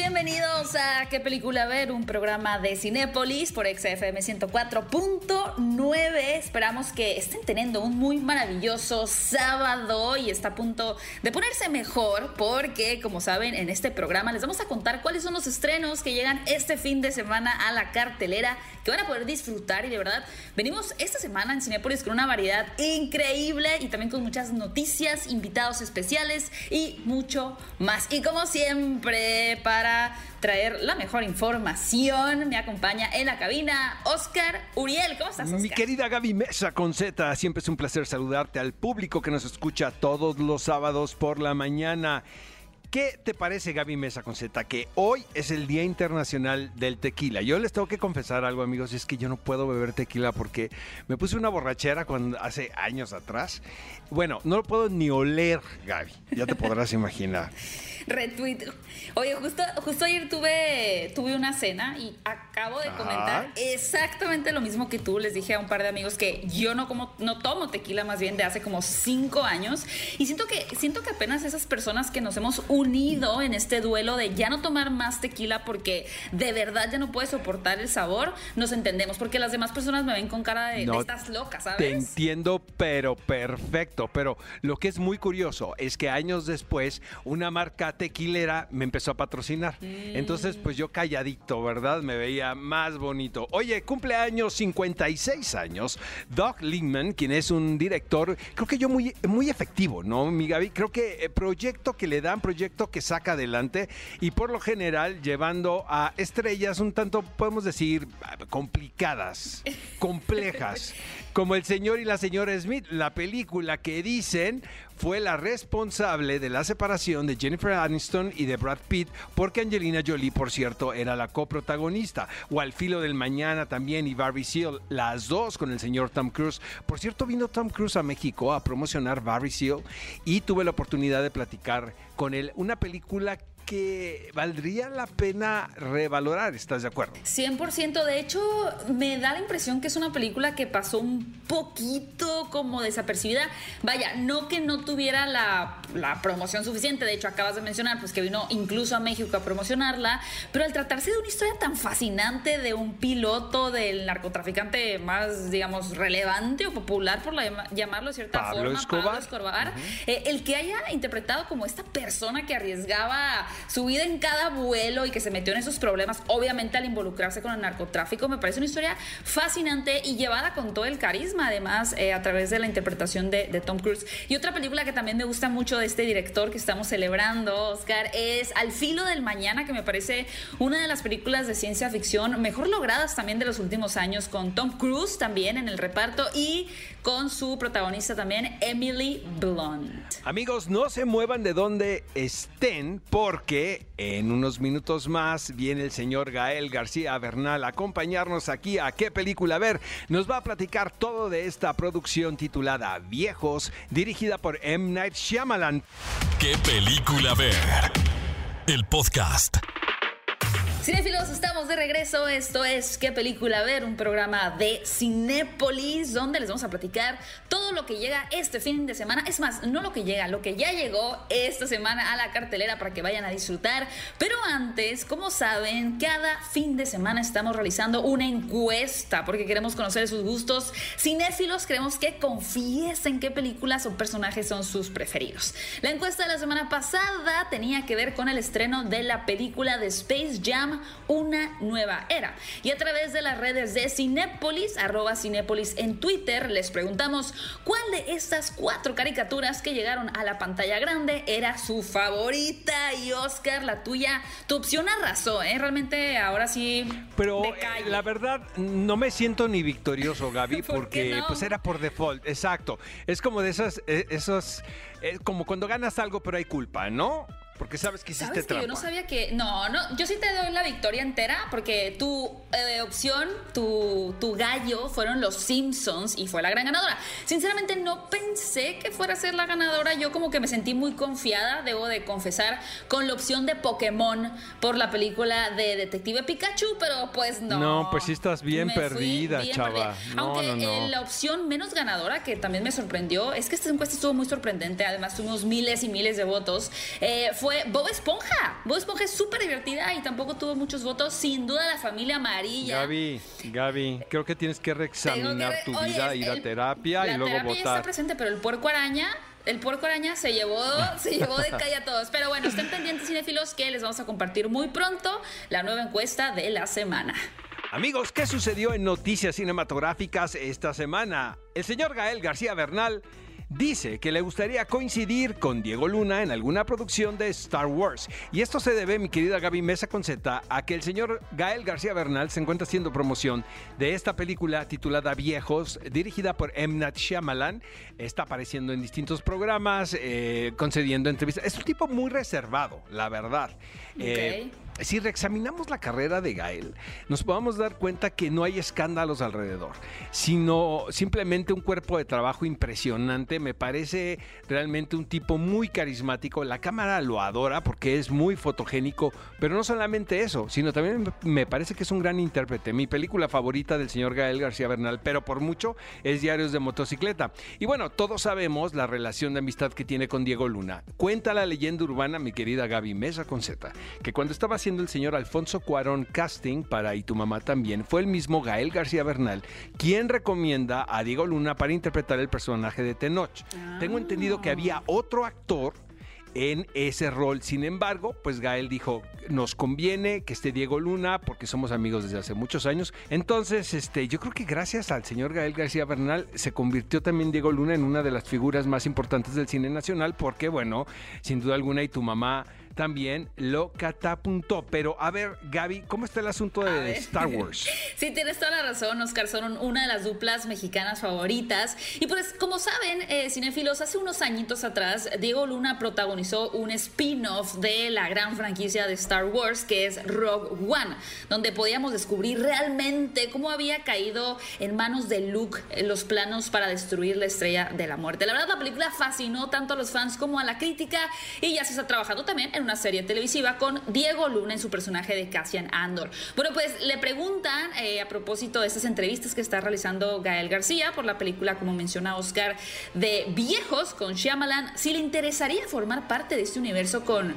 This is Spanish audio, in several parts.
Bienvenidos a ¿Qué película ver? Un programa de Cinépolis por XFM 104.9. Esperamos que estén teniendo un muy maravilloso sábado y está a punto de ponerse mejor porque, como saben, en este programa les vamos a contar cuáles son los estrenos que llegan este fin de semana a la cartelera que van a poder disfrutar y de verdad venimos esta semana en Cinépolis con una variedad increíble y también con muchas noticias, invitados especiales y mucho más. Y como siempre, para traer la mejor información. Me acompaña en la cabina Oscar Uriel. ¿Cómo estás, Oscar? Mi querida Gaby Mesa con Z, siempre es un placer saludarte al público que nos escucha todos los sábados por la mañana. ¿Qué te parece, Gaby Mesa con Z? Que hoy es el Día Internacional del Tequila. Yo les tengo que confesar algo, amigos, y es que yo no puedo beber tequila porque me puse una borrachera cuando, hace años atrás. Bueno, no lo puedo ni oler, Gaby. Ya te podrás imaginar. Retweet. Oye, justo, justo ayer tuve, tuve una cena y acabo de Ajá. comentar exactamente lo mismo que tú. Les dije a un par de amigos que yo no como, no tomo tequila más bien de hace como cinco años. Y siento que, siento que apenas esas personas que nos hemos unido en este duelo de ya no tomar más tequila porque de verdad ya no puedes soportar el sabor, nos entendemos. Porque las demás personas me ven con cara de, No, de estás loca, ¿sabes? Te entiendo, pero perfecto. Pero lo que es muy curioso es que años después una marca tequilera me empezó a patrocinar. Entonces, pues yo calladito, ¿verdad? Me veía más bonito. Oye, cumpleaños 56 años. Doug Lindman, quien es un director, creo que yo muy, muy efectivo, ¿no, mi Gaby? Creo que eh, proyecto que le dan, proyecto que saca adelante y por lo general llevando a estrellas un tanto, podemos decir, complicadas, complejas, como el señor y la señora Smith, la película que dicen fue la responsable de la separación de Jennifer Aniston y de Brad Pitt, porque Angelina Jolie, por cierto, era la coprotagonista. O Al filo del mañana también y Barbie Seal, las dos con el señor Tom Cruise. Por cierto, vino Tom Cruise a México a promocionar Barbie Seal y tuve la oportunidad de platicar con él. Una película que valdría la pena revalorar, ¿estás de acuerdo? 100%, de hecho me da la impresión que es una película que pasó un poquito como desapercibida. Vaya, no que no tuviera la, la, promoción suficiente, de hecho acabas de mencionar pues que vino incluso a México a promocionarla, pero al tratarse de una historia tan fascinante de un piloto del narcotraficante más, digamos, relevante o popular, por la, llamarlo de cierta Pablo forma, Escobar, Pablo Escobar uh -huh. eh, el que haya interpretado como esta persona que arriesgaba su vida en cada vuelo y que se metió en esos problemas, obviamente al involucrarse con el narcotráfico, me parece una historia fascinante y llevada con todo el carisma, además, eh, a través de la interpretación de, de, Tom Cruise. Y otra película que también me gusta mucho de este director que estamos celebrando, Oscar, es Al filo del mañana, que me parece una de las películas de ciencia ficción mejor logradas también de los últimos años, con Tom Cruise también en el reparto y con su protagonista también, Emily Blunt. Amigos, no se muevan de donde estén porque en unos minutos más viene el señor Gael García Bernal a acompañarnos aquí a qué película ver. Nos va a platicar todo de esta producción titulada Viejos, dirigida por M. Night Shyamalan. ¿Qué película ver? El podcast. Cinefilos, estamos de regreso. Esto es ¿Qué película ver? Un programa de Cinépolis donde les vamos a platicar todo lo que llega este fin de semana. Es más, no lo que llega, lo que ya llegó esta semana a la cartelera para que vayan a disfrutar. Pero antes, como saben, cada fin de semana estamos realizando una encuesta porque queremos conocer sus gustos. Cinéfilos, queremos que confiesen qué películas o personajes son sus preferidos. La encuesta de la semana pasada tenía que ver con el estreno de la película de Space Jam una nueva era. Y a través de las redes de Cinépolis, arroba Cinépolis en Twitter, les preguntamos cuál de estas cuatro caricaturas que llegaron a la pantalla grande era su favorita. Y Oscar, la tuya, tu opción arrasó, ¿eh? Realmente ahora sí. Pero la verdad, no me siento ni victorioso, Gaby, ¿Por porque no? pues era por default. Exacto. Es como de esas, eh, esos, eh, como cuando ganas algo, pero hay culpa, ¿no? Porque sabes que hiciste ¿Sabes que yo no sabía que. No, no, yo sí te doy la victoria entera porque tu eh, opción, tu, tu gallo fueron los Simpsons y fue la gran ganadora. Sinceramente, no pensé que fuera a ser la ganadora. Yo, como que me sentí muy confiada, debo de confesar, con la opción de Pokémon por la película de Detective Pikachu, pero pues no. No, pues sí estás bien Me perdida, bien chava. perdida. No, Aunque no, no. eh, la opción menos ganadora, que también me sorprendió, es que esta encuesta estuvo muy sorprendente. Además, tuvimos miles y miles de votos. eh, fue Bob Esponja. Bob Esponja es súper divertida y tampoco tuvo muchos votos. Sin duda, la familia amarilla. Gaby, Gaby, creo que tienes que reexaminar re- tu vida, ir a terapia la y luego terapia ya está votar. presente, pero el puerco araña. El puerco araña se llevó, se llevó de calle a todos. Pero bueno, estén pendientes, cinéfilos, que les vamos a compartir muy pronto la nueva encuesta de la semana. Amigos, ¿qué sucedió en noticias cinematográficas esta semana? El señor Gael García Bernal dice que le gustaría coincidir con Diego Luna en alguna producción de Star Wars. Y esto se debe, mi querida Gaby Mesa Conceta, a que el señor Gael García Bernal se encuentra haciendo promoción de esta película titulada Viejos, dirigida por M. Night Shyamalan. Está apareciendo en distintos programas, eh, concediendo entrevistas. Es un tipo muy reservado, la verdad. Eh, si reexaminamos la carrera de Gael, nos podemos dar cuenta que no hay escándalos alrededor, sino simplemente un cuerpo de trabajo impresionante. Me parece realmente un tipo muy carismático. La cámara lo adora porque es muy fotogénico, pero no solamente eso, sino también me parece que es un gran intérprete. Mi película favorita del señor Gael García Bernal, pero por mucho, es Diarios de Motocicleta. Y bueno, todos sabemos la relación de amistad que tiene con Diego Luna. Cuenta la leyenda urbana, mi querida Gaby Mesa Conceta, que cuando estaba haciendo el señor Alfonso Cuarón casting para Y tu mamá también, fue el mismo Gael García Bernal quien recomienda a Diego Luna para interpretar el personaje de Tenoch. Tengo entendido que había otro actor en ese rol. Sin embargo, pues Gael dijo, nos conviene que esté Diego Luna porque somos amigos desde hace muchos años. Entonces, este, yo creo que gracias al señor Gael García Bernal se convirtió también Diego Luna en una de las figuras más importantes del cine nacional porque, bueno, sin duda alguna y tu mamá también lo catapuntó. Pero a ver, Gaby, ¿cómo está el asunto de. Star Wars? Sí, tienes toda la razón, Oscar. Son una de las duplas mexicanas favoritas. Y pues, como saben, eh, cinéfilos, hace unos añitos atrás, Diego Luna protagonizó un spin-off de la gran franquicia de Star Wars, que es Rogue One, donde podíamos descubrir realmente cómo había caído en manos de Luke eh, los planos para destruir la estrella de la muerte. La verdad, la película fascinó tanto a los fans como a la crítica y ya se está trabajando también en una serie televisiva con Diego Luna en su personaje de Cassian Andor. Bueno, pues le preguntan eh, a propósito de estas entrevistas que está realizando Gael García por la película, como menciona Oscar, de Viejos con Shyamalan, si le interesaría formar parte de este universo con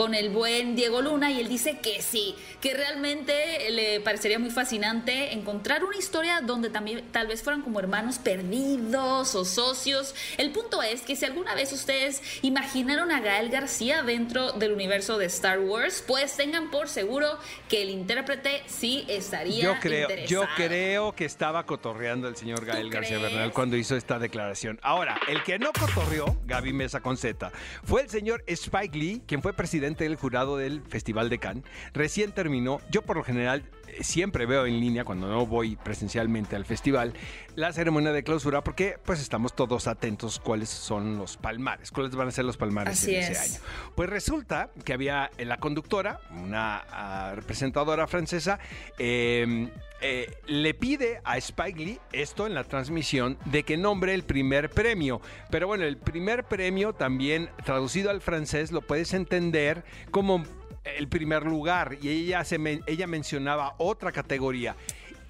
con el buen Diego Luna y él dice que sí, que realmente le parecería muy fascinante encontrar una historia donde también tal vez fueran como hermanos perdidos o socios. El punto es que si alguna vez ustedes imaginaron a Gael García dentro del universo de Star Wars, pues tengan por seguro que el intérprete sí estaría Yo creo, yo interesado. creo que estaba cotorreando el señor Gael García crees? Bernal cuando hizo esta declaración. Ahora, el que no cotorreó, Gaby Mesa con Z, fue el señor Spike Lee, quien fue presidente del jurado del Festival de Cannes. Recién terminó, yo por lo general eh, siempre veo en línea cuando no voy presencialmente al festival la ceremonia de clausura porque pues estamos todos atentos cuáles son los palmares, cuáles van a ser los palmares Así en ese es. año. Pues resulta que había la conductora, una ah, representadora francesa, eh, eh, le pide a Spike Lee, esto en la transmisión, de que nombre el primer premio. Pero bueno, el primer premio también traducido al francés lo puedes entender como el primer lugar y ella, se ella mencionaba otra categoría.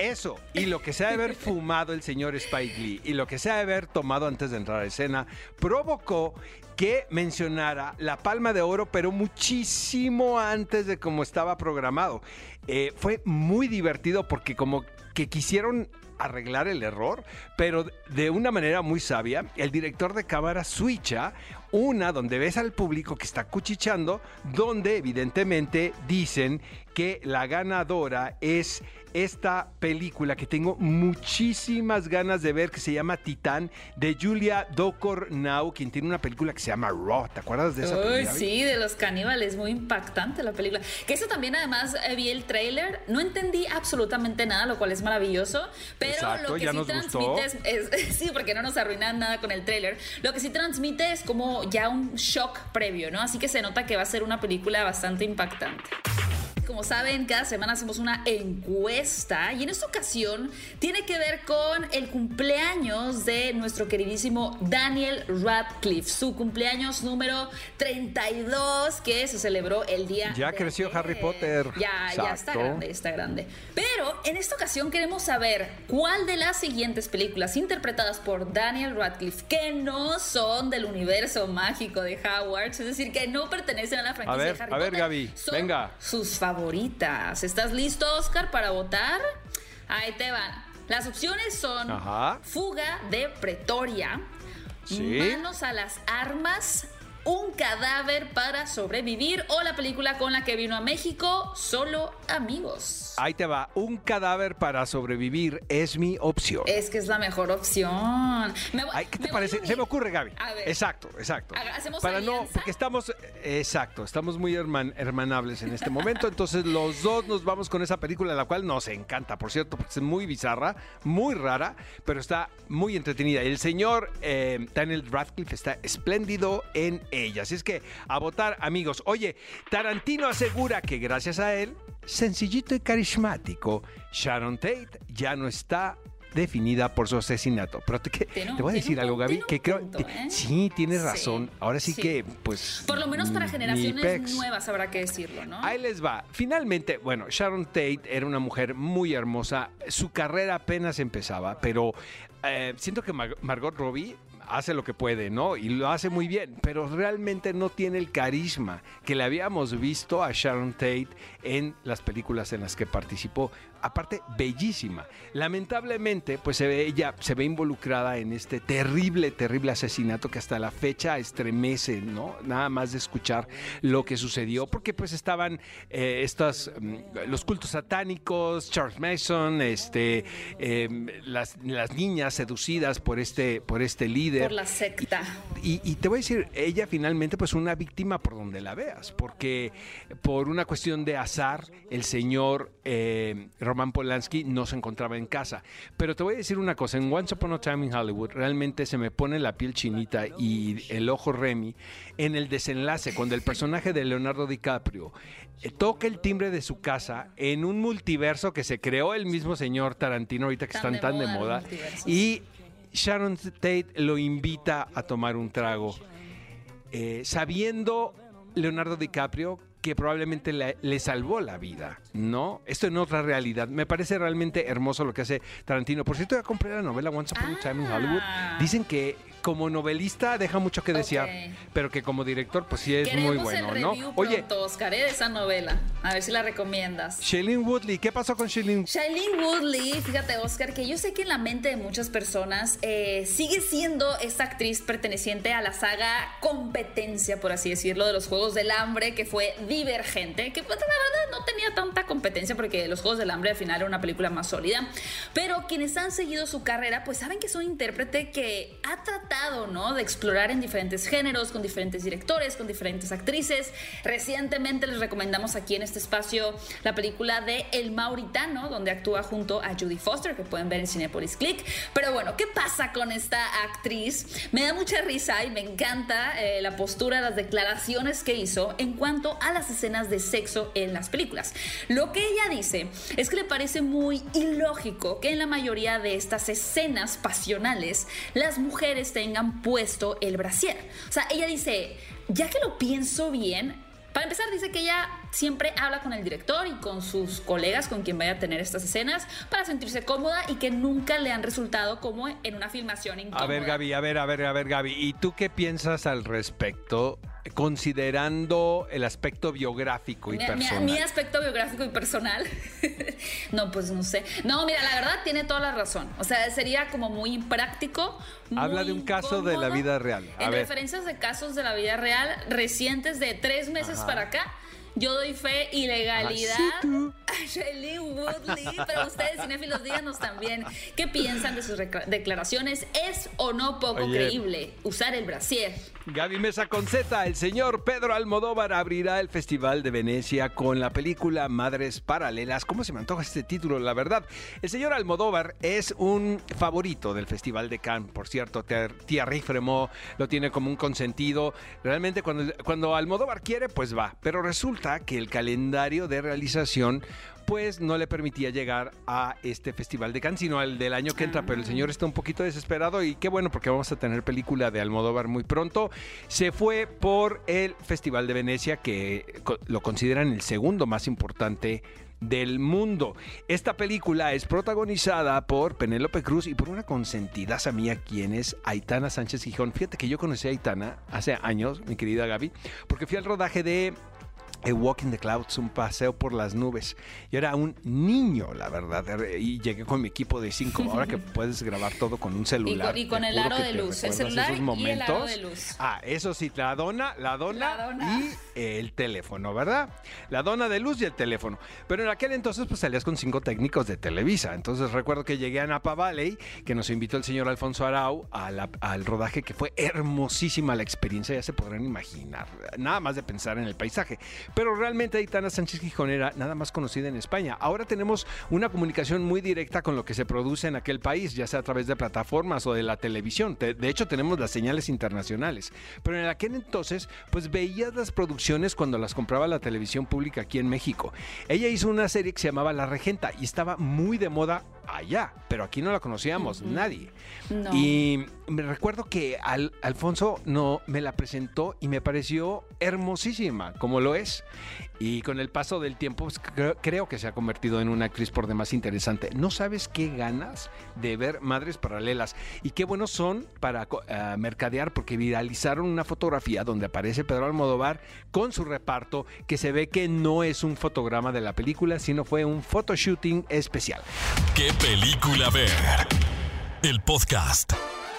Eso y lo que se ha de haber fumado el señor Spike Lee y lo que se ha de haber tomado antes de entrar a escena provocó que mencionara la palma de oro, pero muchísimo antes de como estaba programado. Eh, fue muy divertido porque como que quisieron arreglar el error, pero de una manera muy sabia, el director de cámara switcha una donde ves al público que está cuchicheando, donde evidentemente dicen que la ganadora es esta película que tengo muchísimas ganas de ver que se llama Titán de Julia Now, quien tiene una película que se llama Raw. ¿Te acuerdas de esa Uy, película? sí, de los caníbales, muy impactante la película. Que eso también además eh, vi el tráiler, no entendí absolutamente nada, lo cual es maravilloso, pero Exacto, lo que ya sí nos gustó. transmite es, es- sí, porque no nos arruinan nada con el tráiler. Lo que sí transmite es como ya un shock previo, ¿no? Así que se nota que va a ser una película bastante impactante. Como saben, cada semana hacemos una encuesta y en esta ocasión tiene que ver con el cumpleaños de nuestro queridísimo Daniel Radcliffe, su cumpleaños número 32 que se celebró el día. Ya de creció ayer. Harry Potter. Ya, ya está grande, está grande. Pero en esta ocasión queremos saber cuál de las siguientes películas interpretadas por Daniel Radcliffe que no son del universo mágico de Howard, es decir, que no pertenecen a la franquicia ver, de Harry a ver, Potter, Gaby, son venga. sus favoritas. ¿Estás listo, Oscar, para votar? Ahí te van. Las opciones son Ajá. Fuga de Pretoria, Sí. Manos a las armas, Un cadáver para sobrevivir o la película con la que vino a México, Solo Amigos. Ahí te va. Un cadáver para sobrevivir es mi opción. Es que es la mejor opción. Me voy- Ay, ¿Qué te me parece? Se me ocurre, Gaby. A ver. Exacto, exacto. ¿hacemos Para no, alianza? porque estamos, exacto, estamos muy herman- hermanables en este momento. Entonces los dos nos vamos con esa película, la cual nos encanta, por cierto, porque es muy bizarra, muy rara, pero está muy entretenida. El señor eh, Daniel Radcliffe está espléndido en ella. Así es que a votar, amigos. Oye, Tarantino asegura que gracias a él, sencillito y carismático, Sharon Tate ya no está definida por su asesinato. Pero te, te voy a decir un algo, Gaby, que creo... punto, ¿eh? Sí, tienes Sí, razón. Ahora sí, sí. que, pues... Por lo menos para generaciones nuevas habrá que decirlo, ¿no? Ahí les va. Finalmente, bueno, Sharon Tate era una mujer muy hermosa. Su carrera apenas empezaba, pero eh, siento que Mar- Margot Robbie hace lo que puede, ¿no? Y lo hace muy bien, pero realmente no tiene el carisma que le habíamos visto a Sharon Tate en las películas en las que participó. Aparte, bellísima. Lamentablemente, pues se ve, ella se ve involucrada en este terrible, terrible asesinato que hasta la fecha estremece, ¿no? Nada más de escuchar lo que sucedió, porque pues estaban eh, estas, mm, los cultos satánicos, Charles Mason, este, em, las, las niñas seducidas por este, por este líder. Por la secta. Y, y te voy a decir, ella finalmente pues una víctima por donde la veas, porque por una cuestión de azar, el señor eh, Roman Polanski no se encontraba en casa. Pero te voy a decir una cosa, en Once Upon a Time in Hollywood realmente se me pone la piel chinita y el ojo Remy en el desenlace, cuando el personaje de Leonardo DiCaprio eh, toca el timbre de su casa en un multiverso que se creó el mismo señor Tarantino ahorita que están tan de moda. Y Sharon Tate lo invita a tomar un trago, eh, sabiendo Leonardo DiCaprio que probablemente le, le salvó la vida, ¿no? Esto en otra realidad. Me parece realmente hermoso lo que hace Tarantino. Por cierto, ya compré la novela Once Upon a Time in Ah. Hollywood. Dicen que como novelista deja mucho que desear, pero que como director pues sí es Queremos muy bueno, el ¿no? Oye, Oscar, ¿eh? de esa novela. A ver si la recomiendas. Shailene Woodley, ¿qué pasó con Shailene? Shailene Woodley, fíjate Oscar, que yo sé que en la mente de muchas personas eh, sigue siendo esta actriz perteneciente a la saga competencia, por así decirlo, de los Juegos del Hambre, que fue divergente, que pues, la verdad no tenía tanta competencia porque los Juegos del Hambre al final era una película más sólida, pero quienes han seguido su carrera pues saben que es un intérprete que ha tratado, De explorar en diferentes géneros, con diferentes directores, con diferentes actrices. Recientemente les recomendamos aquí en este espacio la película de El Mauritano, donde actúa junto a Judy Foster, que pueden ver en Cinepolis Click. Pero bueno, ¿qué pasa con esta actriz? Me da mucha risa y me encanta eh, la postura, las declaraciones que hizo en cuanto a las escenas de sexo en las películas. Lo que ella dice es que le parece muy ilógico que en la mayoría de estas escenas pasionales las mujeres tengan puesto el brasier. O sea, ella dice, ya que lo pienso bien, para empezar, dice que ella siempre habla con el director y con sus colegas con quien vaya a tener estas escenas para sentirse cómoda y que nunca le han resultado como en una filmación incómoda. A ver, Gaby, a ver, a ver, a ver, Gaby. ¿Y tú qué piensas al respecto, considerando el aspecto biográfico y Mi, personal? mi aspecto biográfico y personal. no, pues no sé. No, mira, la verdad tiene toda la razón. O sea, sería como muy impráctico. Habla de un caso de la vida real. A en ver. referencias de casos de la vida real recientes de tres meses para acá, yo doy fe y legalidad. Shailene Woodley. Pero ustedes, cinéfilos, díganos también qué piensan de sus declaraciones. ¿Es o no poco creíble usar el brasier? Gaby Mesa con Z, el señor Pedro Almodóvar abrirá el Festival de Venecia con la película Madres Paralelas. ¿Cómo se me antoja este título? La verdad, el señor Almodóvar es un favorito del Festival de Cannes. Por cierto, Thierry Fremont lo tiene como un consentido. Realmente cuando, cuando Almodóvar quiere, pues va. Pero resulta que el calendario de realización pues no le permitía llegar a este Festival de Cannes, sino al del año que entra. Pero el señor está un poquito desesperado y qué bueno porque vamos a tener película de Almodóvar muy pronto. Se fue por el Festival de Venecia, que lo consideran el segundo más importante del mundo. Esta película es protagonizada por Penélope Cruz y por una consentidaza mía, quien es Aitana Sánchez Gijón. Fíjate que yo conocí a Aitana hace años, mi querida Gaby, porque fui al rodaje de a Walking the Clouds, un paseo por las nubes. Yo era un niño, la verdad, y llegué con mi equipo de cinco. Ahora que puedes grabar todo con un celular. Y con, el aro de luz, el celular y el aro de luz. Ah, eso sí, la dona, la dona, y el teléfono, ¿verdad? La dona de luz y el teléfono. Pero en aquel entonces pues salías con cinco técnicos de Televisa. Entonces recuerdo que llegué a Napa Valley, que nos invitó el señor Alfonso Arau al rodaje, que fue hermosísima la experiencia, ya se podrán imaginar. Nada más de pensar en el paisaje. Pero realmente Aitana Sánchez Gijón era nada más conocida en España. Ahora tenemos una comunicación muy directa con lo que se produce en aquel país, ya sea a través de plataformas o de la televisión. De hecho, tenemos las señales internacionales. Pero en aquel entonces, pues veías las producciones cuando las compraba la televisión pública aquí en México. Ella hizo una serie que se llamaba La Regenta y estaba muy de moda allá, pero aquí no la conocíamos, nadie. Y me recuerdo que Alfonso no me la presentó y me pareció hermosísima, como lo es. Y con el paso del tiempo, pues, creo, que se ha convertido en una actriz por demás interesante. No sabes qué ganas de ver Madres Paralelas y qué buenos son para eh, mercadear, porque viralizaron una fotografía donde aparece Pedro Almodóvar con su reparto, que se ve que no es un fotograma de la película, sino fue un photoshooting especial. ¿Qué película ver? El podcast.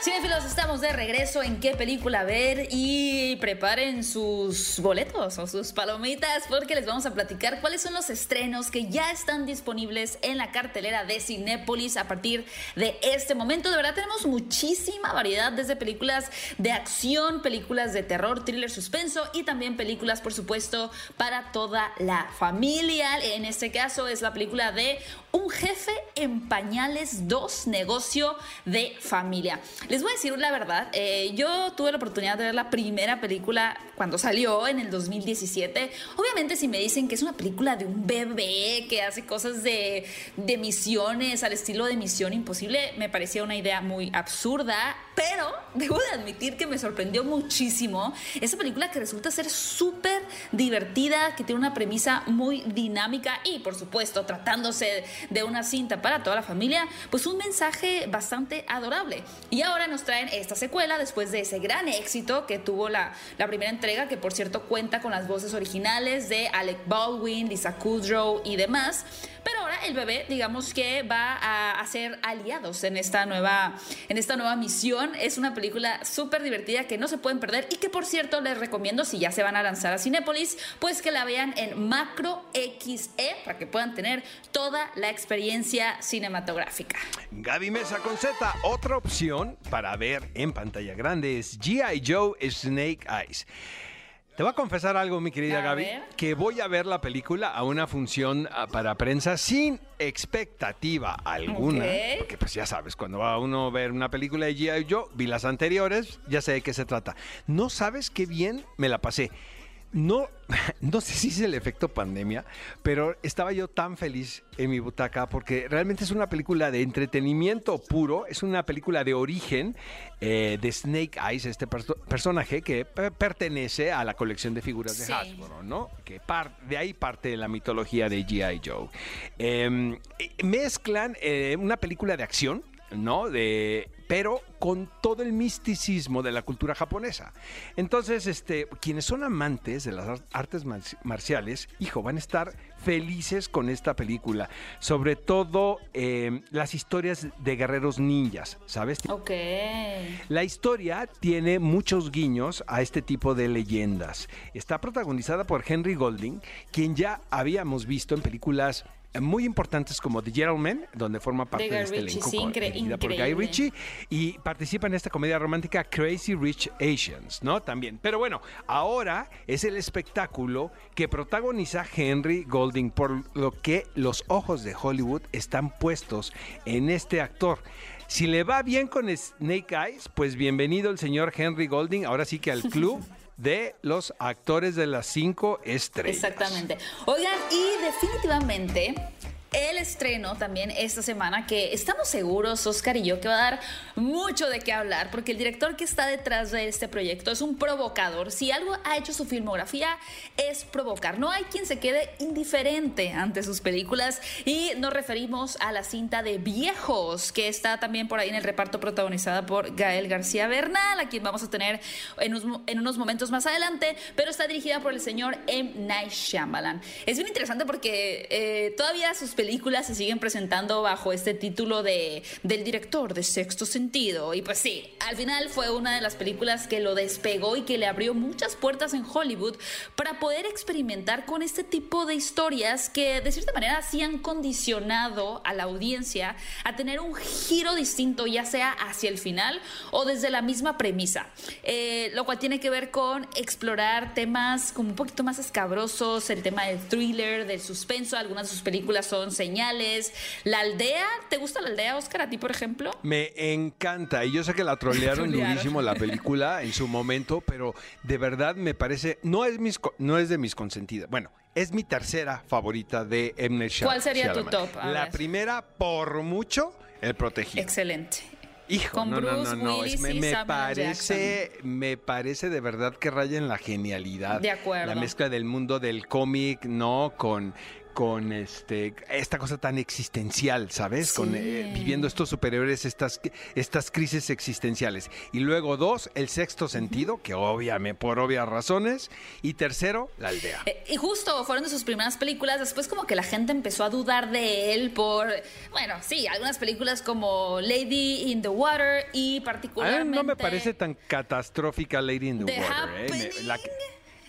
Cinefilos, estamos de regreso en qué película ver y preparen sus boletos o sus palomitas porque les vamos a platicar cuáles son los estrenos que ya están disponibles en la cartelera de Cinépolis a partir de este momento. De verdad tenemos muchísima variedad desde películas de acción, películas de terror, thriller, suspenso y también películas, por supuesto, para toda la familia. En este caso es la película de Un jefe en pañales 2, negocio de familia. Les voy a decir la verdad, eh, yo tuve la oportunidad de ver la primera película cuando salió en el 2017. Obviamente si me dicen que es una película de un bebé que hace cosas de, de misiones al estilo de Misión Imposible, me parecía una idea muy absurda, pero debo de admitir que me sorprendió muchísimo esa película que resulta ser súper divertida, que tiene una premisa muy dinámica y por supuesto tratándose de una cinta para toda la familia, pues un mensaje bastante adorable. Y ahora nos traen esta secuela después de ese gran éxito que tuvo la, la primera entrega, que por cierto cuenta con las voces originales de Alec Baldwin, Lisa Kudrow y demás. Pero ahora el bebé, digamos que va a, hacer aliados en esta nueva, en esta nueva misión. Es una película súper divertida que no se pueden perder y que por cierto les recomiendo si ya se van a lanzar a Cinépolis, pues que la vean en Macro XE para que puedan tener toda la experiencia cinematográfica. Gaby Mesa con Z, otra opción para ver en pantalla grande es G.I. Joe Snake Eyes. Te voy a confesar algo, mi querida Gaby, que voy a ver la película a una función ah, para prensa sin expectativa alguna. Porque pues ya sabes, cuando va uno a ver una película de G.I. Joe, vi las anteriores, ya sé de qué se trata. No sabes qué bien me la pasé. No, no sé si es el efecto pandemia, pero estaba yo tan feliz en mi butaca porque realmente es una película de entretenimiento puro, es una película de origen eh, de Snake Eyes, este personaje que pertenece a la colección de figuras de Hasbro, ¿no? Que de ahí parte de la mitología de G.I. Joe. Em, eh, mezclan eh, una película de acción, ¿no? De pero con todo el misticismo de la cultura japonesa. Entonces, este, quienes son amantes de las artes marciales, hijo, van a estar felices con esta película. Sobre todo em, las historias de guerreros ninjas, ¿sabes? Ok. La historia tiene muchos guiños a este tipo de leyendas. Está protagonizada por Henry Golding, quien ya habíamos visto en películas muy importantes como The Gentleman, donde forma parte de, Guy este Ritchie, elenco sí, incre- por Guy. Ritchie y participa en esta comedia romántica Crazy Rich Asians, ¿no? También. Pero bueno, ahora es el espectáculo que protagoniza Henry Golding, por lo que los ojos de Hollywood están puestos en este actor. Si le va bien con Snake Eyes, pues bienvenido el señor Henry Golding, ahora sí que al club de los actores de las cinco estrellas. Exactamente. Oigan, y definitivamente el estreno también esta semana que estamos seguros, Oscar y yo, que va a dar mucho de qué hablar, porque el director que está detrás de este proyecto es un provocador. Si algo ha hecho su filmografía es provocar. No hay quien se quede indiferente ante sus películas y nos referimos a la cinta de Viejos, que está también por ahí en el reparto protagonizada por Gael García Bernal, a quien vamos a tener en unos, en unos momentos más adelante, pero está dirigida por el señor M. Night Shyamalan. Es bien interesante porque eh, todavía sus películas se siguen presentando bajo este título de del director de Sexto Sentido. Y pues sí, al final fue una de las películas que lo despegó y que le abrió muchas puertas en Hollywood para poder experimentar con este tipo de historias que de cierta manera sí han condicionado a la audiencia a tener un giro distinto, ya sea hacia el final o desde la misma premisa. Eh, lo cual tiene que ver con explorar temas como un poquito más escabrosos, el tema del thriller, del suspenso. Algunas de sus películas son Señales, La Aldea. ¿Te gusta La Aldea, Oscar? ¿A ti, por ejemplo? Me encanta. Y yo sé que la trolearon durísimo la película en su momento, pero de verdad me parece. No es, mis, no es de mis consentidas. Bueno, es mi tercera favorita de M. Night ¿Cuál sería tu top? A La ver. primera, por mucho, El Protegido. Excelente. Hijo, Con no, Bruce no, no. Willis me, me parece, me parece de verdad que raya en la genialidad. De acuerdo. La mezcla del mundo del cómic, ¿no? Con con este esta cosa tan existencial, ¿sabes? Con eh, viviendo estos superiores, estas, estas crisis existenciales. Y luego dos, el sexto sentido, que obviamente por obvias razones. Y tercero, la aldea. Eh, y justo fueron de sus primeras películas, después como que la gente empezó a dudar de él por, bueno, sí, algunas películas como Lady in the Water y A particularmente... mí no me parece tan catastrófica Lady in the, The Water. ¿eh? Me- la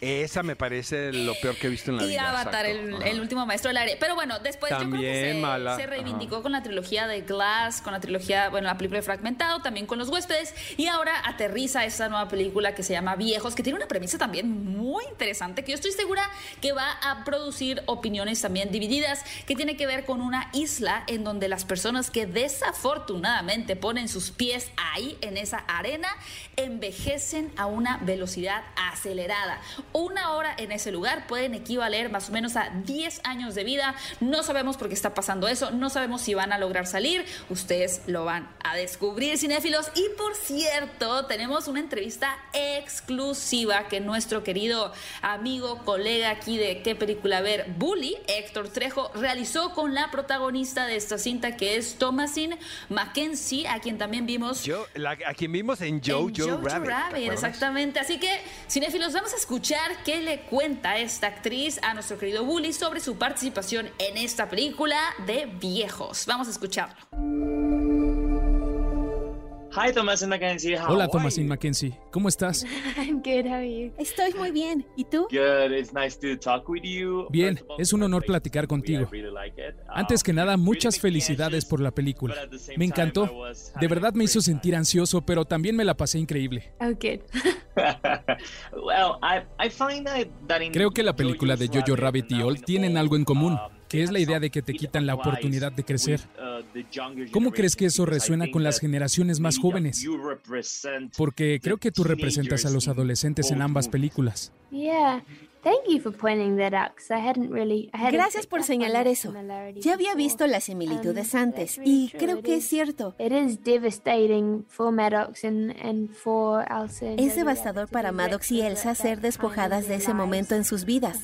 esa me parece lo peor que he visto en la y vida. Avatar, exacto. el, último maestro del aire. Pero bueno, después yo creo que También se, mala, se reivindicó ajá. con la trilogía de Glass, con la trilogía, bueno, la película de Fragmentado, también con Los Huéspedes. Y ahora aterriza esta nueva película que se llama Viejos, que tiene una premisa también muy interesante, que yo estoy segura que va a producir opiniones también divididas, que tiene que ver con una isla en donde las personas que desafortunadamente ponen sus pies ahí, en esa arena, envejecen a una velocidad acelerada. Una hora en ese lugar pueden equivaler más o menos a 10 años de vida. No sabemos por qué está pasando eso, no sabemos si van a lograr salir. Ustedes lo van a descubrir, cinéfilos. Y por cierto, tenemos una entrevista exclusiva que nuestro querido amigo, colega aquí de qué película ver, Bully, Héctor Trejo, realizó con la protagonista de esta cinta que es Thomasin Mackenzie, a quien también vimos Yo, la- a quien vimos en Joe, en Joe, Jojo Rabbit. ¿te acuerdas? exactamente. Así que, cinéfilos, vamos a escuchar qué le cuenta esta actriz a nuestro querido Bully sobre su participación en esta película de viejos. Vamos a escucharlo. Hi, Thomasin Mackenzie. How Hola, Thomasin? Mackenzie. ¿Cómo estás? I'm good, how are you? Estoy muy bien. ¿Y tú? Good. It's nice to talk with you. Bien, es un honor platicar contigo. it. Antes que Um, nada, muchas felicidades por la película. Me encantó. De verdad me hizo sentir ansioso, pero también me la pasé increíble. Oh, good. Creo que la película de Jojo Rabbit y All tienen All, algo en común, um, que es la idea de que te quitan la oportunidad de crecer. ¿Cómo crees que eso resuena con las generaciones más jóvenes? Porque creo que tú representas a los adolescentes en ambas películas. Yeah. Thank you for pointing that out, 'cause I hadn't really. I hadn't Gracias por señalar eso. Ya había visto las similitudes Um, antes y creo que es cierto. It is devastating for Maddox and, and for Elsa. and Es devastador para Maddox y Elsa ser despojadas de ese momento en sus vidas.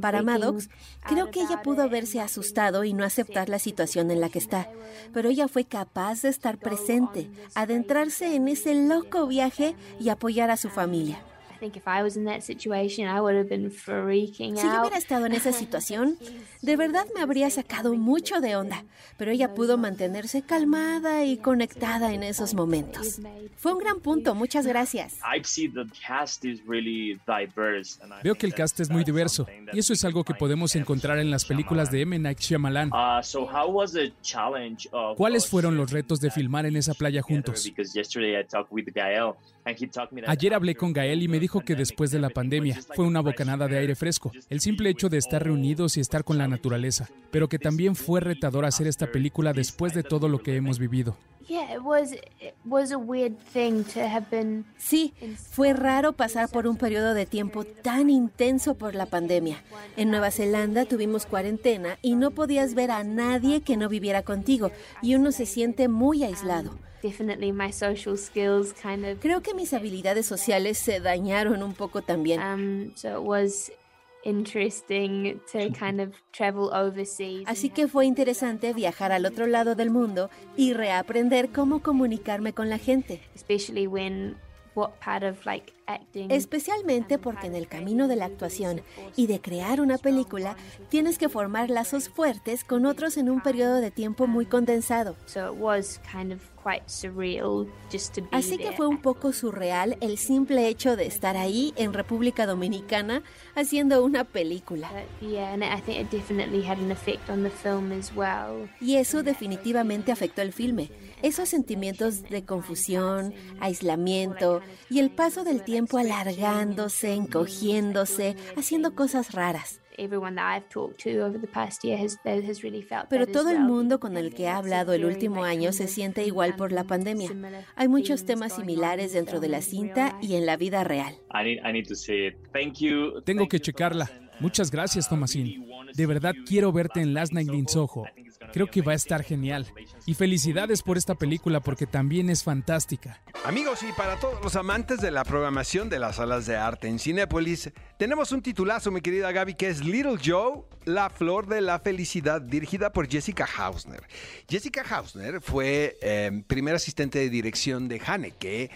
Para Maddox, creo que ella pudo haberse asustado y no aceptar la situación en la que está, pero ella fue capaz de estar presente, adentrarse en ese loco viaje y apoyar a su familia. família. Think if I was in that situation, I would have been freaking Si yo out. hubiera estado en esa situación, de verdad me habría sacado mucho de onda, pero ella pudo mantenerse calmada y conectada en esos momentos. Fue un gran punto, muchas gracias. I see the cast is really diverse. and I Veo que el cast es muy that's diverso y eso es algo que podemos encontrar en las películas de M. Night Shyamalan. Uh, so how was the challenge of, ¿Cuáles fueron los retos de that filmar en esa playa together? juntos? Because yesterday I talked with Gael, and he told me that Ayer hablé con Gael y me the dijo que después de la pandemia fue una bocanada de air, aire fresco, el simple hecho de estar reunidos y estar con la naturaleza, pero que también fue retador hacer esta película después de todo lo que hemos vivido. Sí, fue raro pasar por un periodo de tiempo tan intenso por la pandemia. En Nueva Zelanda tuvimos cuarentena y no podías ver a nadie que no viviera contigo y uno se siente muy aislado. Definitely my social skills kind of Creo que mis habilidades sociales se dañaron un poco también. um so it was interesting to kind of travel overseas. Así que fue interesante viajar al otro lado del mundo y reaprender cómo comunicarme con la gente. especially when what part of like acting Especialmente porque en el camino de la actuación y de crear una película tienes que formar lazos fuertes con otros en un periodo de tiempo muy condensado. so it was kind of quite surreal just to be Así que fue un poco surreal el simple hecho de estar ahí en República Dominicana haciendo una película. But, yeah, and I think it definitely had an effect on the film as well. Y eso definitivamente afectó el filme. Esos sentimientos de confusión, aislamiento y el paso del tiempo alargándose, encogiéndose, haciendo cosas raras. Everyone that I've talked to over the past year has has really felt Pero todo el mundo con el que he hablado el último año se siente igual por la pandemia. similar Hay muchos themes temas similares in dentro de la cinta real y life. en la vida real. I need, I need to say it. Thank you. Tengo que checarla. Muchas gracias, Tomasín. De verdad quiero verte en Last Night in Soho. Creo que va a estar genial. Y felicidades por esta película porque también es fantástica. Amigos, y para todos los amantes de la programación de las salas de arte en Cinépolis, tenemos un titulazo, mi querida Gaby, que es Little Joe, La Flor de la Felicidad, dirigida por Jessica Hausner. Jessica Hausner fue eh, primer asistente de dirección de Haneke.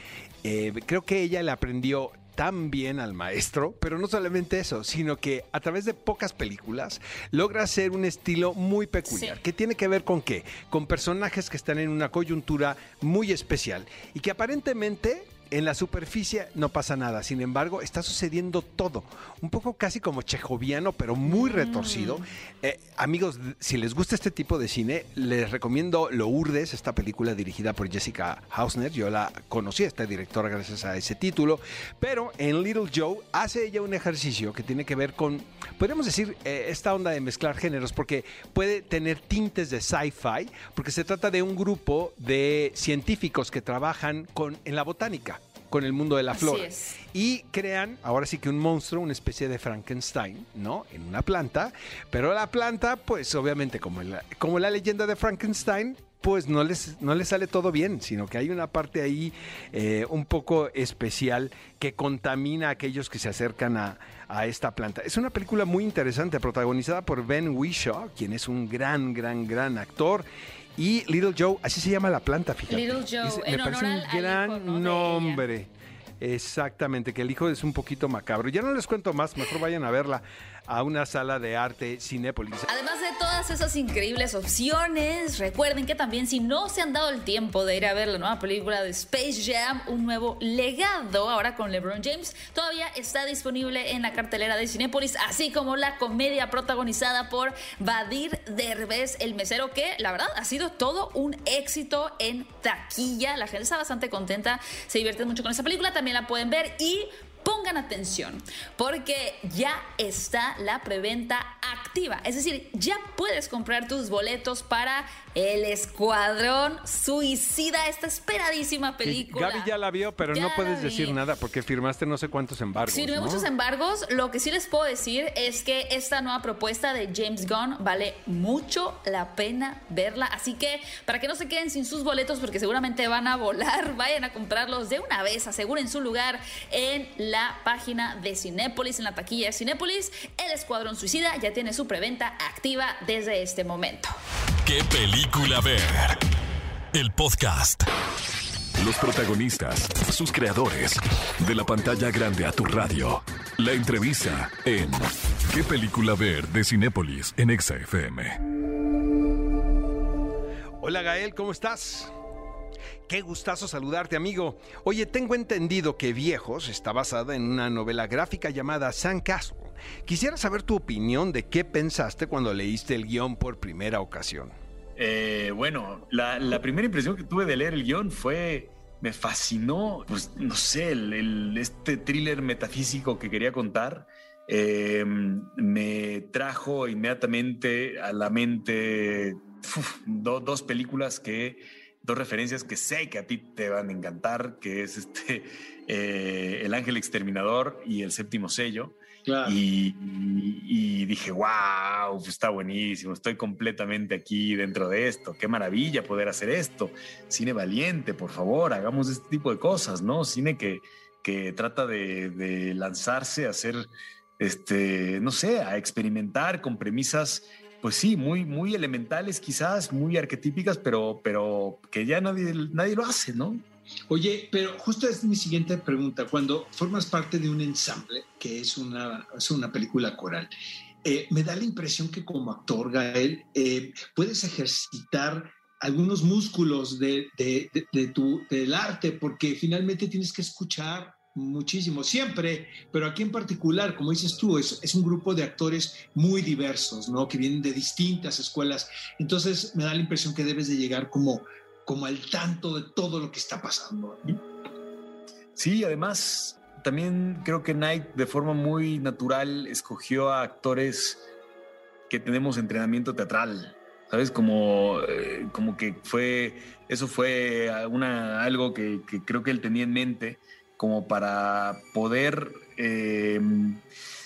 Eh, creo que ella le aprendió tan bien al maestro, pero no solamente eso, sino que a través de pocas películas logra hacer un estilo muy peculiar, Sí. que tiene que ver con qué? Con personajes que están en una coyuntura muy especial y que aparentemente en la superficie no pasa nada, sin embargo está sucediendo todo, un poco casi como chejoviano, pero muy retorcido. Eh, amigos, si les gusta este tipo de cine, les recomiendo Lourdes, esta película dirigida por Jessica Hausner, yo la conocí, esta directora gracias a ese título, pero en Little Joe hace ella un ejercicio que tiene que ver con, podríamos decir, eh, esta onda de mezclar géneros, porque puede tener tintes de sci-fi, porque se trata de un grupo de científicos que trabajan con, en la botánica con el mundo de la Así flora. es. Y crean, ahora sí que un monstruo, una especie de Frankenstein, ¿no? En una planta. Pero la planta, pues obviamente como la, como la leyenda de Frankenstein, pues no les, no les sale todo bien, sino que hay una parte ahí eh, un poco especial que contamina a aquellos que se acercan a, a esta planta. Es una película muy interesante, protagonizada por Ben Whishaw, quien es un gran, gran, gran actor. Y Little Joe, así se llama la planta, fíjate. Little Joe, en me parece honor un gran nombre. Exactamente, que el hijo es un poquito macabro. Ya no les cuento más, mejor vayan a verla a una sala de arte Cinépolis. Además de todas esas increíbles opciones, recuerden que también si no se han dado el tiempo de ir a ver la nueva película de Space Jam, un nuevo legado, ahora con LeBron James, todavía está disponible en la cartelera de Cinépolis, así como la comedia protagonizada por Badir Derbez, el mesero, que la verdad ha sido todo un éxito en taquilla. La gente está bastante contenta, se divierten mucho con esa película, también la pueden ver y Pongan atención, porque ya está la preventa activa. Es decir, ya puedes comprar tus boletos para El Escuadrón Suicida, esta esperadísima película. Gaby ya la vio, pero Ya no puedes decir nada porque firmaste no sé cuántos embargos. Sí, no hay ¿no? muchos embargos. Lo que sí les puedo decir es que esta nueva propuesta de James Gunn vale mucho la pena verla. Así que para que no se queden sin sus boletos, porque seguramente van a volar, vayan a comprarlos de una vez. Aseguren su lugar en la página de Cinépolis, en la taquilla de Cinépolis. El Escuadrón Suicida ya tiene su preventa activa desde este momento. ¿Qué película ver? El podcast. Los protagonistas, sus creadores. De la pantalla grande a tu radio. La entrevista en ¿Qué película ver de Cinépolis en Exa FM? Hola Gael, ¿cómo estás? Qué gustazo saludarte, amigo. Oye, tengo entendido que Viejos está basada en una novela gráfica llamada Sandcastle. Quisiera saber tu opinión de qué pensaste cuando leíste el guion por primera ocasión. Eh, bueno, la, primera impresión que tuve de leer el guion fue me fascinó, pues no sé, el, este thriller metafísico que quería contar. eh, me trajo inmediatamente a la mente dos películas que, dos referencias que sé que a ti te van a encantar, que es este eh, El Ángel Exterminador y El Séptimo Sello. Claro. Y, dije, wow, pues está buenísimo, estoy completamente aquí dentro de esto, qué maravilla poder hacer esto. Cine valiente, por favor, hagamos este tipo de cosas, ¿no? Cine que, que trata de, de lanzarse a hacer, este, no sé, a experimentar con premisas, pues sí, muy, muy elementales quizás, muy arquetípicas, pero, pero que ya nadie, nadie lo hace, ¿no? Oye, pero justo es mi siguiente pregunta. Cuando formas parte de un ensamble, que es una, es una película coral, eh, me da la impresión que como actor, Gael, eh, puedes ejercitar algunos músculos de, de- tu, del arte, porque finalmente tienes que escuchar muchísimo, siempre, pero aquí en particular, como dices tú, es, es un grupo de actores muy diversos, ¿no? Que vienen de distintas escuelas. Entonces me da la impresión que debes de llegar como, como al tanto de todo lo que está pasando. Sí, además, también creo que Knight de forma muy natural escogió a actores que tenemos entrenamiento teatral, ¿sabes? Como, eh, como que fue, eso fue una, algo que, creo que él tenía en mente como para poder, eh,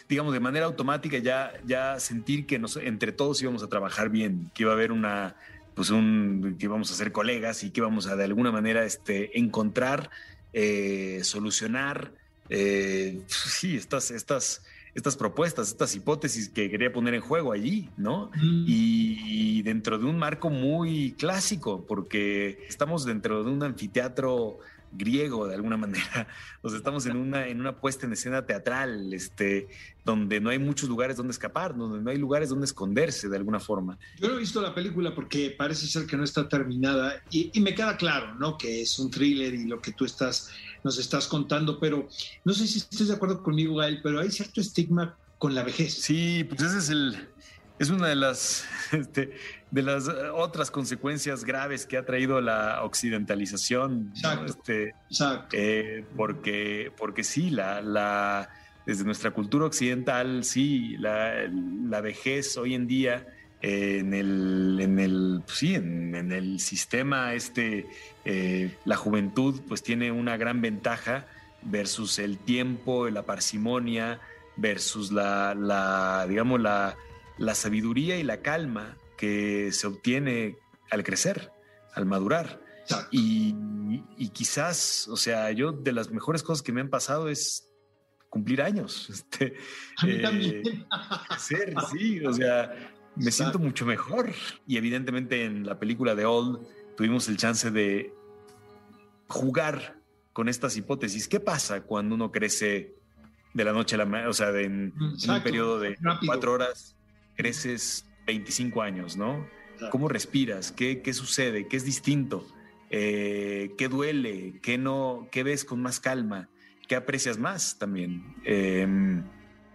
digamos, de manera automática ya, ya sentir que entre todos íbamos a trabajar bien, que iba a haber una, pues un, que íbamos a ser colegas y que íbamos a de alguna manera este, encontrar, eh, solucionar, eh, sí, estas, estas, estas propuestas, estas hipótesis que quería poner en juego allí, ¿no? Y, y dentro de un marco muy clásico, porque estamos dentro de un anfiteatro griego de alguna manera. O sea, estamos en una, en una puesta en escena teatral, este, donde no hay muchos lugares donde escapar, donde no hay lugares donde esconderse de alguna forma. Yo no he visto la película porque parece ser que no está terminada y, y me queda claro, ¿no? Que es un thriller y lo que tú estás, nos estás contando, pero no sé si estás de acuerdo conmigo, Gael, pero hay cierto estigma con la vejez. Sí, pues ese es el, es una de las, este, de las eh, otras consecuencias graves que ha traído la occidentalización. Exacto. Este, Exacto. eh, porque, porque sí, la, la, desde nuestra cultura occidental, sí, la, la vejez hoy en día eh, en el, en el, pues sí, en, en el sistema este, eh, la juventud pues tiene una gran ventaja versus el tiempo, la parsimonia, versus la, la digamos, la, la sabiduría y la calma que se obtiene al crecer, al madurar. Y, y quizás, o sea, yo de las mejores cosas que me han pasado es cumplir años. Este, A mí eh, también. crecer, sí, o sea, me siento mucho mejor. Y evidentemente en la película de Old tuvimos el chance de jugar con estas hipótesis. ¿Qué pasa cuando uno crece de la noche a la mañana? O sea, de- en, en un periodo de rápido. cuatro horas creces 25 años, ¿no? ¿Cómo respiras? ¿Qué, qué sucede? ¿Qué es distinto? Eh, ¿Qué duele? ¿Qué no? ¿Qué ves con más calma? ¿Qué aprecias más también? Eh,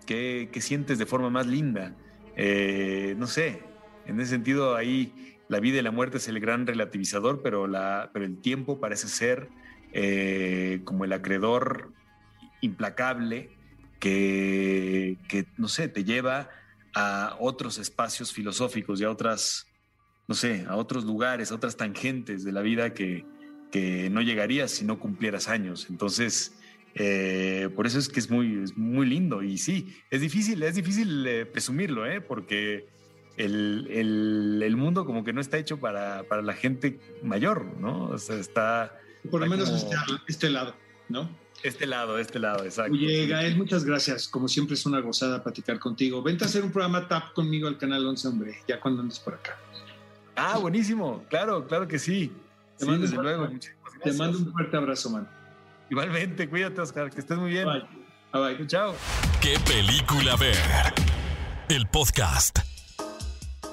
¿qué, qué sientes de forma más linda? Eh, no sé. En ese sentido, ahí la vida y la muerte es el gran relativizador, pero, la, pero el tiempo parece ser eh, como el acreedor implacable que, que, no sé, te lleva a otros espacios filosóficos y a otras, no sé, a otros lugares, a otras tangentes de la vida que, que no llegarías si no cumplieras años. Entonces, eh, por eso es que es muy, es muy lindo. Y sí, es difícil, es difícil eh, presumirlo, ¿eh? porque el, el- el mundo como que no está hecho para, para la gente mayor, ¿no? O sea, está... Por lo menos como este, este lado, ¿no? Este lado, este lado, exacto. Oye, Gael, muchas gracias. Como siempre es una gozada platicar contigo. Vente a hacer un programa TAP conmigo al Canal 11, hombre, ya cuando andes por acá. Ah, buenísimo. Claro, claro que sí. Te Sí, mando un desde fuerte luego. Te mando un fuerte abrazo, man. Igualmente, cuídate, Oscar, que estés muy bien. Bye. Bye. bye. Chao. ¿Qué película ver? El podcast.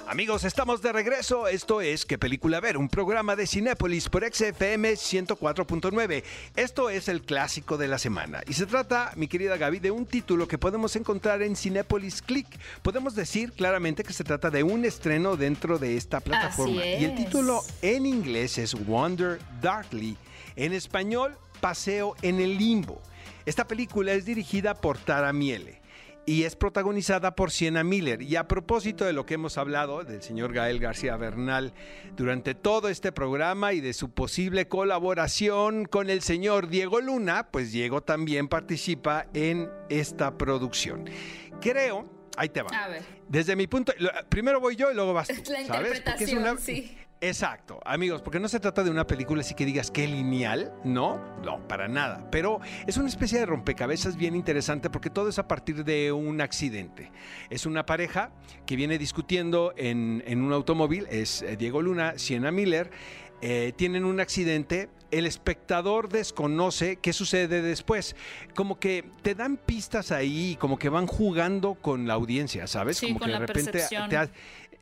Amigos, estamos de regreso. Esto es ¿Qué película ver? Un programa de Cinépolis por XFM 104.9. Esto es el clásico de la semana. Y se trata, mi querida Gaby, de un título que podemos encontrar en Cinépolis Click. Podemos decir claramente que se trata de un estreno dentro de esta plataforma. Y el título en inglés es Wonder Darkly. En español, Paseo en el Limbo. Esta película es dirigida por Tara Miele y es protagonizada por Sienna Miller. Y a propósito de lo que hemos hablado del señor Gael García Bernal durante todo este programa y de su posible colaboración con el señor Diego Luna, pues Diego también participa en esta producción. Creo, ahí te va. A ver. Desde mi punto, primero voy yo y luego vas tú. La ¿sabes? Porque es interpretación, una- sí. Exacto, amigos, porque no se trata de una película así que digas que lineal, no, no, para nada, pero es una especie de rompecabezas bien interesante porque todo es a partir de un accidente. Es una pareja que viene discutiendo en, en un automóvil, es eh, Diego Luna, Sienna Miller, eh, tienen un accidente, el espectador desconoce qué sucede después, como que te dan pistas ahí, como que van jugando con la audiencia, ¿sabes? Sí, como con que de la repente percepción. te ha-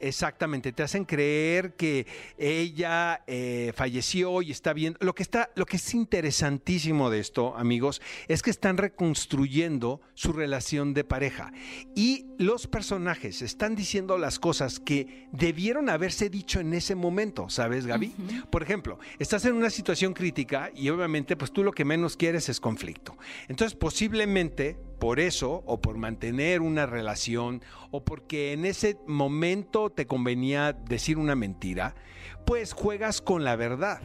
Exactamente, te hacen creer que ella eh, falleció y está bien. Lo que está, lo que es interesantísimo de esto, amigos, es que están reconstruyendo su relación de pareja y los personajes están diciendo las cosas que debieron haberse dicho en ese momento, ¿sabes, Gaby? Por ejemplo, estás en una situación crítica y obviamente, pues tú lo que menos quieres es conflicto. Entonces, posiblemente por eso o por mantener una relación o porque en ese momento te convenía decir una mentira, pues juegas con la verdad.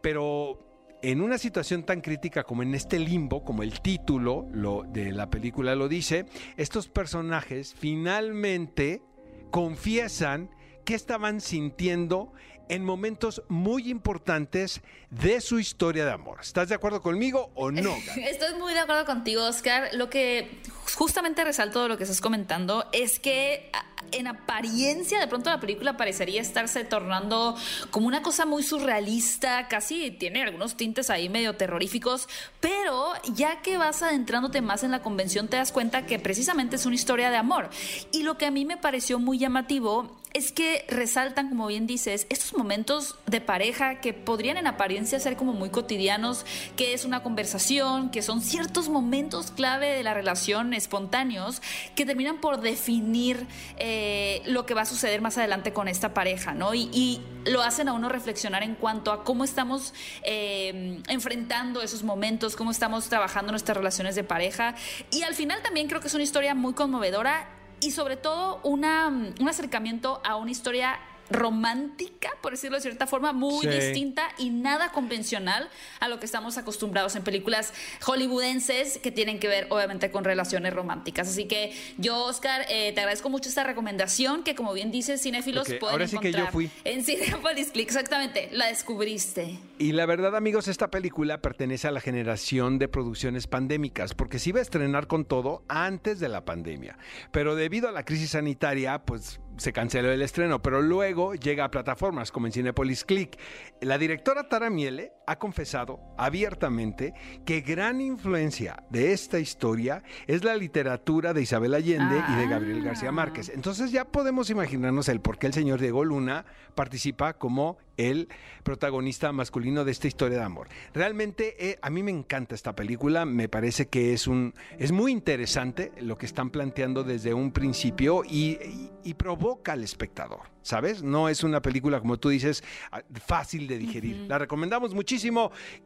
Pero en una situación tan crítica como en este limbo, como el título lo, de la película lo dice, estos personajes finalmente confiesan qué estaban sintiendo en momentos muy importantes de su historia de amor. ¿Estás de acuerdo conmigo o no? Gaby? Estoy muy de acuerdo contigo, Oscar. Lo que justamente resalto de lo que estás comentando es que en apariencia de pronto la película parecería estarse tornando como una cosa muy surrealista, casi tiene algunos tintes ahí medio terroríficos, pero ya que vas adentrándote más en la convención te das cuenta que precisamente es una historia de amor. Y lo que a mí me pareció muy llamativo es que resaltan, como bien dices, estos momentos de pareja que podrían en apariencia ser como muy cotidianos, que es una conversación, que son ciertos momentos clave de la relación espontáneos que terminan por definir eh, lo que va a suceder más adelante con esta pareja, ¿no? Y, lo hacen a uno reflexionar en cuanto a cómo estamos eh, enfrentando esos momentos, cómo estamos trabajando nuestras relaciones de pareja. Y al final también creo que es una historia muy conmovedora y sobre todo una, un acercamiento a una historia romántica, por decirlo de cierta forma, muy Sí. distinta y nada convencional a lo que estamos acostumbrados en películas hollywoodenses que tienen que ver obviamente con relaciones románticas. Así que yo, Oscar, eh, te agradezco mucho esta recomendación que como bien dices, cinéfilos Ok, pueden ahora sí que yo encontrar fui. en Cinepolis Click. Exactamente, la descubriste. Y la verdad, amigos, esta película pertenece a la generación de producciones pandémicas, porque se iba a estrenar con todo antes de la pandemia. Pero debido a la crisis sanitaria, pues se canceló el estreno, pero luego llega a plataformas como en Cinepolis Click. La directora Tara Miele ha confesado abiertamente que gran influencia de esta historia es la literatura de Isabel Allende y de Gabriel García Márquez. Entonces ya podemos imaginarnos el por qué el señor Diego Luna participa como el protagonista masculino de esta historia de amor. Realmente eh, a mí me encanta esta película, me parece que es un es muy interesante lo que están planteando desde un principio y, y- y provoca al espectador, ¿sabes? No es una película como tú dices ah, fácil de digerir. La recomendamos muchísimo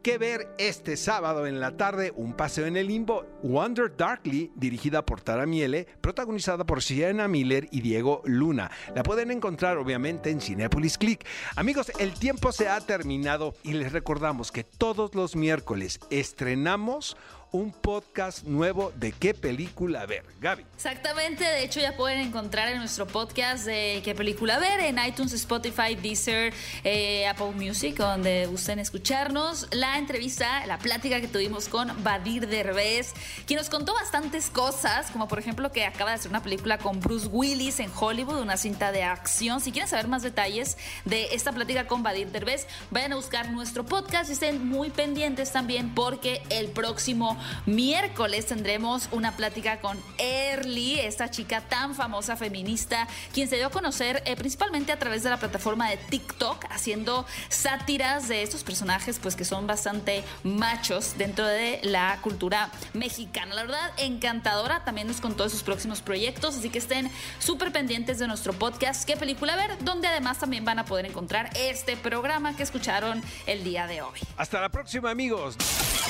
que ver este sábado en la tarde un paseo en el limbo Wonder Darkly dirigida por Tara Miele, protagonizada por Sienna Miller y Diego Luna. La pueden encontrar obviamente en Cinepolis Click. Amigos, el tiempo se ha terminado y les recordamos que todos los miércoles estrenamos un podcast nuevo de qué película ver. Gaby. Exactamente, de hecho ya pueden encontrar en nuestro podcast de qué película ver en iTunes, Spotify, Deezer, eh, Apple Music, donde gusten escuchar. escucharnos la entrevista, la plática que tuvimos con Badir Derbez, quien nos contó bastantes cosas, como por ejemplo que acaba de hacer una película con Bruce Willis en Hollywood, una cinta de acción. Si quieren saber más detalles de esta plática con Badir Derbez, vayan a buscar nuestro podcast y estén muy pendientes también porque el próximo miércoles tendremos una plática con Early, esta chica tan famosa feminista, quien se dio a conocer eh, principalmente a través de la plataforma de TikTok, haciendo sátiras de estos personajes, pues que son bastante machos dentro de la cultura mexicana. La verdad, encantadora. También nos contó de sus próximos proyectos, así que estén súper pendientes de nuestro podcast ¿Qué película ver? Donde además también van a poder encontrar este programa que escucharon el día de hoy. Hasta la próxima, amigos.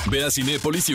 Ve a Cinépolis y